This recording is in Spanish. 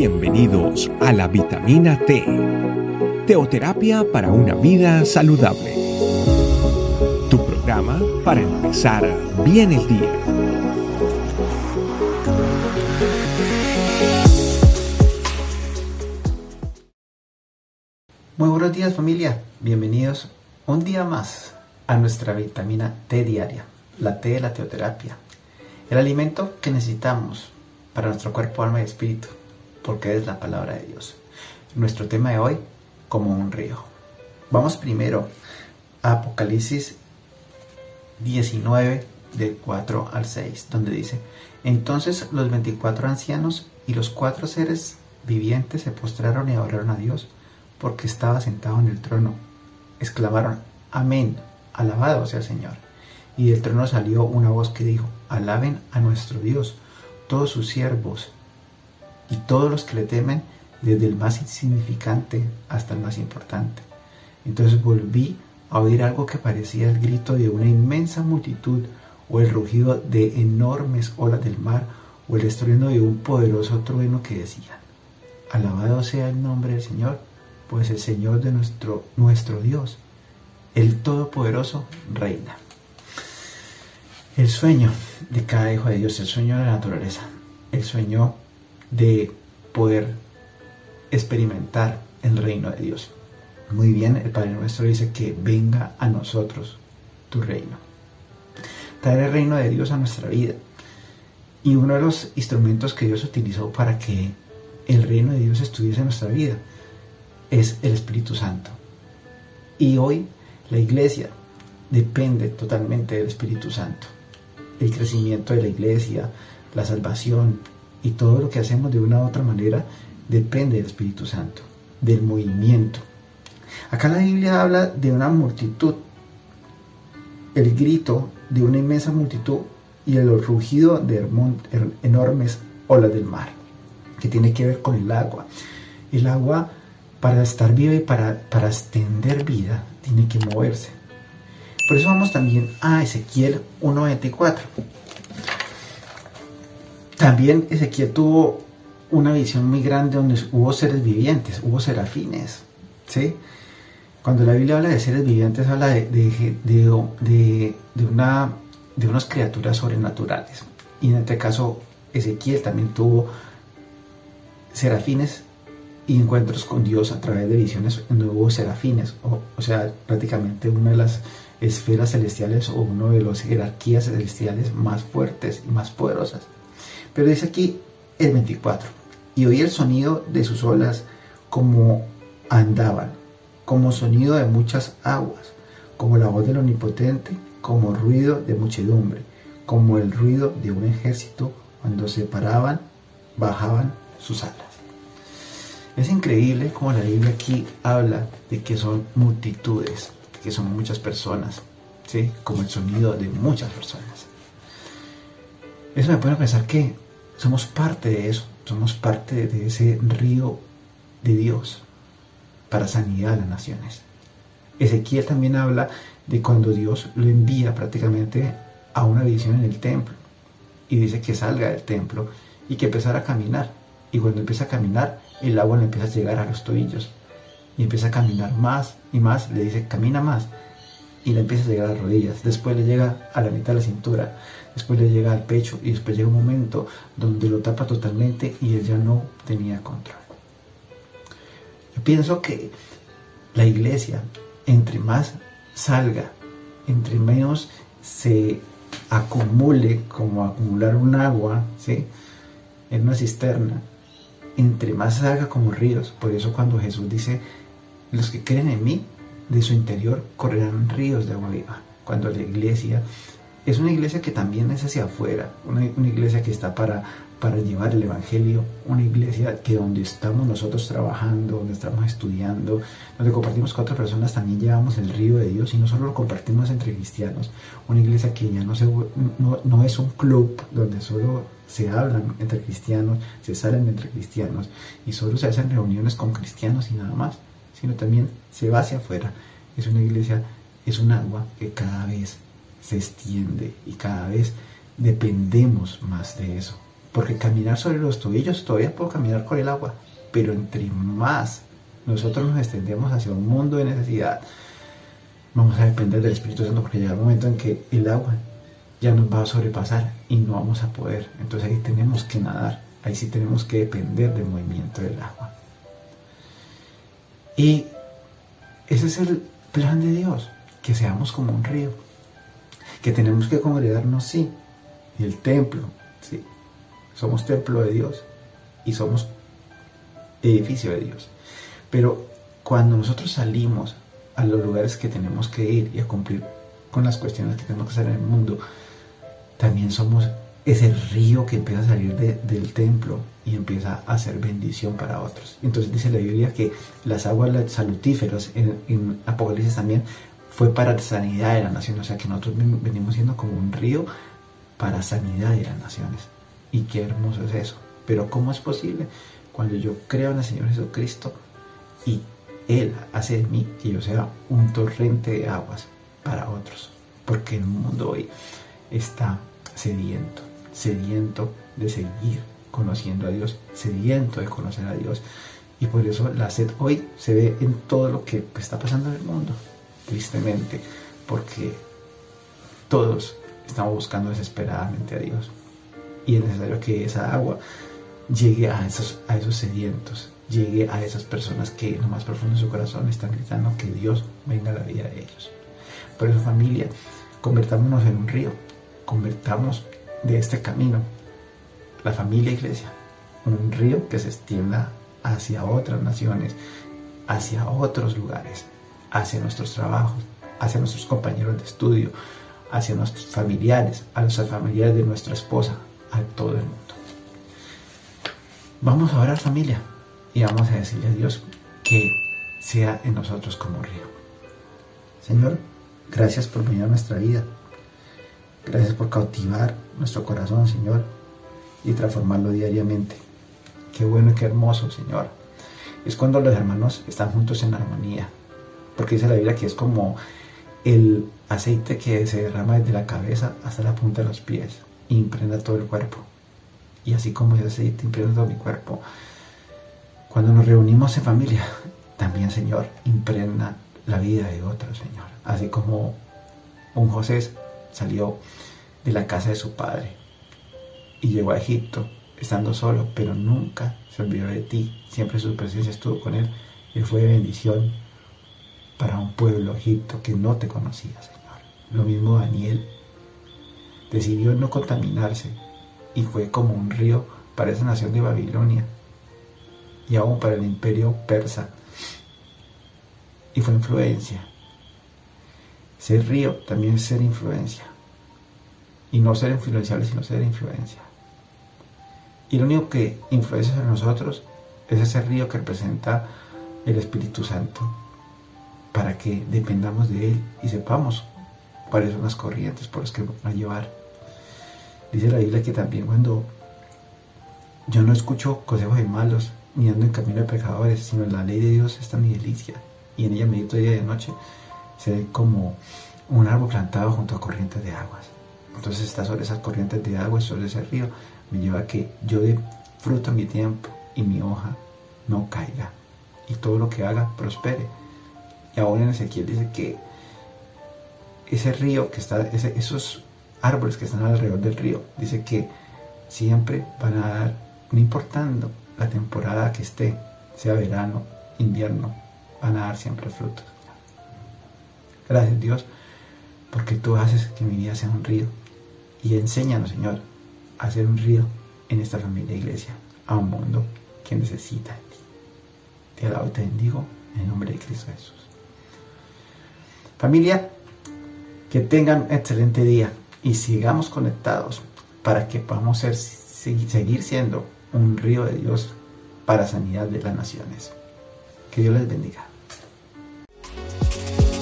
Bienvenidos a la vitamina T, teoterapia para una vida saludable. Tu programa para empezar bien el día. Muy buenos días familia, bienvenidos un día más a nuestra vitamina T diaria, la T de la teoterapia, el alimento que necesitamos para nuestro cuerpo, alma y espíritu porque es la palabra de Dios. Nuestro tema de hoy, como un río. Vamos primero a Apocalipsis 19, del 4 al 6, donde dice, entonces los 24 ancianos y los cuatro seres vivientes se postraron y adoraron a Dios porque estaba sentado en el trono. Exclamaron, amén, alabado sea el Señor. Y del trono salió una voz que dijo, alaben a nuestro Dios, todos sus siervos y todos los que le temen, desde el más insignificante hasta el más importante. Entonces volví a oír algo que parecía el grito de una inmensa multitud o el rugido de enormes olas del mar o el estruendo de un poderoso trueno que decía, alabado sea el nombre del Señor, pues el Señor de nuestro, nuestro Dios, el Todopoderoso, reina. El sueño de cada hijo de Dios, el sueño de la naturaleza, el sueño de poder experimentar el reino de Dios. Muy bien, el Padre nuestro dice que venga a nosotros tu reino. Traer el reino de Dios a nuestra vida. Y uno de los instrumentos que Dios utilizó para que el reino de Dios estuviese en nuestra vida es el Espíritu Santo. Y hoy la iglesia depende totalmente del Espíritu Santo. El crecimiento de la iglesia, la salvación, y todo lo que hacemos de una u otra manera depende del Espíritu Santo, del movimiento. Acá la Biblia habla de una multitud, el grito de una inmensa multitud y el rugido de enormes olas del mar, que tiene que ver con el agua. El agua, para estar viva y para, para extender vida, tiene que moverse. Por eso vamos también a Ezequiel 1.24. También Ezequiel tuvo una visión muy grande donde hubo seres vivientes, hubo serafines. ¿sí? Cuando la Biblia habla de seres vivientes, habla de, de, una, de unas criaturas sobrenaturales. Y en este caso, Ezequiel también tuvo serafines y encuentros con Dios a través de visiones donde hubo serafines, o, o sea, prácticamente una de las esferas celestiales o una de las jerarquías celestiales más fuertes y más poderosas. Pero dice aquí el 24, y oí el sonido de sus olas como andaban, como sonido de muchas aguas, como la voz del omnipotente, como ruido de muchedumbre, como el ruido de un ejército cuando se paraban, bajaban sus alas. Es increíble como la Biblia aquí habla de que son multitudes, que son muchas personas, ¿sí? como el sonido de muchas personas. Eso me pone a pensar que somos parte de eso, somos parte de ese río de Dios para sanidad de las naciones. Ezequiel también habla de cuando Dios lo envía prácticamente a una visión en el templo y dice que salga del templo y que empezara a caminar. Y cuando empieza a caminar, el agua le empieza a llegar a los tobillos y empieza a caminar más y más. Le dice, camina más y le empieza a llegar a las rodillas, después le llega a la mitad de la cintura, después le llega al pecho y después llega un momento donde lo tapa totalmente y él ya no tenía control. Yo pienso que la iglesia, entre más salga, entre menos se acumule como acumular un agua, ¿sí? En una cisterna, entre más salga como ríos. Por eso cuando Jesús dice, los que creen en mí, de su interior correrán ríos de agua. Cuando la iglesia es una iglesia que también es hacia afuera, una, iglesia que está para, para llevar el Evangelio, una iglesia que donde estamos nosotros trabajando, donde estamos estudiando, donde compartimos con otras personas, también llevamos el río de Dios y no solo lo compartimos entre cristianos, una iglesia que ya no, se, no, no es un club donde solo se hablan entre cristianos, se salen entre cristianos y solo se hacen reuniones con cristianos y nada más sino también se va hacia afuera. Es una iglesia, es un agua que cada vez se extiende y cada vez dependemos más de eso. porque caminar sobre los tobillos todavía puedo caminar con el agua, pero entre más nosotros nos extendemos hacia un mundo de necesidad, vamos a depender del Espíritu Santo porque llega el momento en que el agua ya nos va a sobrepasar y no vamos a poder. Entonces ahí tenemos que nadar, ahí sí tenemos que depender del movimiento del agua. Y ese es el plan de Dios, que seamos como un río, que tenemos que congregarnos, sí, y el templo, sí, somos templo de Dios y somos edificio de Dios. Pero cuando nosotros salimos a los lugares que tenemos que ir y a cumplir con las cuestiones que tenemos que hacer en el mundo, también somos ese río que empieza a salir del templo y empieza a hacer bendición para otros. Entonces dice la Biblia que las aguas salutíferas en, Apocalipsis también fue para la sanidad de las naciones, o sea que nosotros venimos siendo como un río para sanidad de las naciones. Y qué hermoso es eso. Pero ¿cómo es posible? Cuando yo creo en el Señor Jesucristo y Él hace de mí que yo sea un torrente de aguas para otros. Porque el mundo hoy está sediento, sediento de seguir conociendo a Dios, sediento de conocer a Dios. Y por eso la sed hoy se ve en todo lo que está pasando en el mundo, tristemente, porque todos estamos buscando desesperadamente a Dios. Y es necesario que esa agua llegue a esos, a esos sedientos, llegue a esas personas que en lo más profundo de su corazón están gritando que Dios venga a la vida de ellos. Por eso familia, convertámonos en un río, convertamos de este camino la familia iglesia, un río que se extienda hacia otras naciones, hacia otros lugares, hacia nuestros trabajos, hacia nuestros compañeros de estudio, hacia nuestros familiares, a los familiares de nuestra esposa, a todo el mundo. Vamos a orar familia y vamos a decirle a Dios que sea en nosotros como río. Señor, gracias por venir a nuestra vida. Gracias por cautivar nuestro corazón, Señor, y transformarlo diariamente. Qué bueno y qué hermoso, Señor. Es cuando los hermanos están juntos en armonía. Porque dice la Biblia que es como el aceite que se derrama desde la cabeza hasta la punta de los pies e impregna todo el cuerpo. Y así como ese aceite impregna todo mi cuerpo, cuando nos reunimos en familia, también, Señor, impregna la vida de otros, Señor. Así como un José salió de la casa de su padre y llegó a Egipto estando solo, pero nunca se olvidó de ti. Siempre su presencia estuvo con él y fue bendición para un pueblo Egipto que no te conocía, Señor. Lo mismo Daniel decidió no contaminarse y fue como un río para esa nación de Babilonia y aún para el imperio persa. Y fue influencia. Ser río también es ser influencia. Y no ser influenciable, sino ser influencia. Y lo único que influencia sobre nosotros es ese río que representa el Espíritu Santo, para que dependamos de Él y sepamos cuáles son las corrientes por las que va a llevar. Dice la Biblia que también cuando yo no escucho consejos de malos, ni ando en camino de pecadores, sino en la ley de Dios está mi delicia, y en ella medito día y de noche, se ve como un árbol plantado junto a corrientes de aguas. Entonces está sobre esas corrientes de agua sobre ese río me lleva a que yo dé fruto en mi tiempo y mi hoja no caiga y todo lo que haga prospere. Y ahora en Ezequiel dice que ese río que está, esos árboles que están alrededor del río, dice que siempre van a dar, no importando la temporada que esté, sea verano, invierno, van a dar siempre frutos. Gracias Dios, porque tú haces que mi vida sea un río. Y enséñanos, Señor, hacer un río en esta familia iglesia, a un mundo que necesita de ti. Te alabo y te bendigo en el nombre de Cristo Jesús. Familia, que tengan un excelente día y sigamos conectados para que podamos ser, seguir siendo un río de Dios para sanidad de las naciones. Que Dios les bendiga.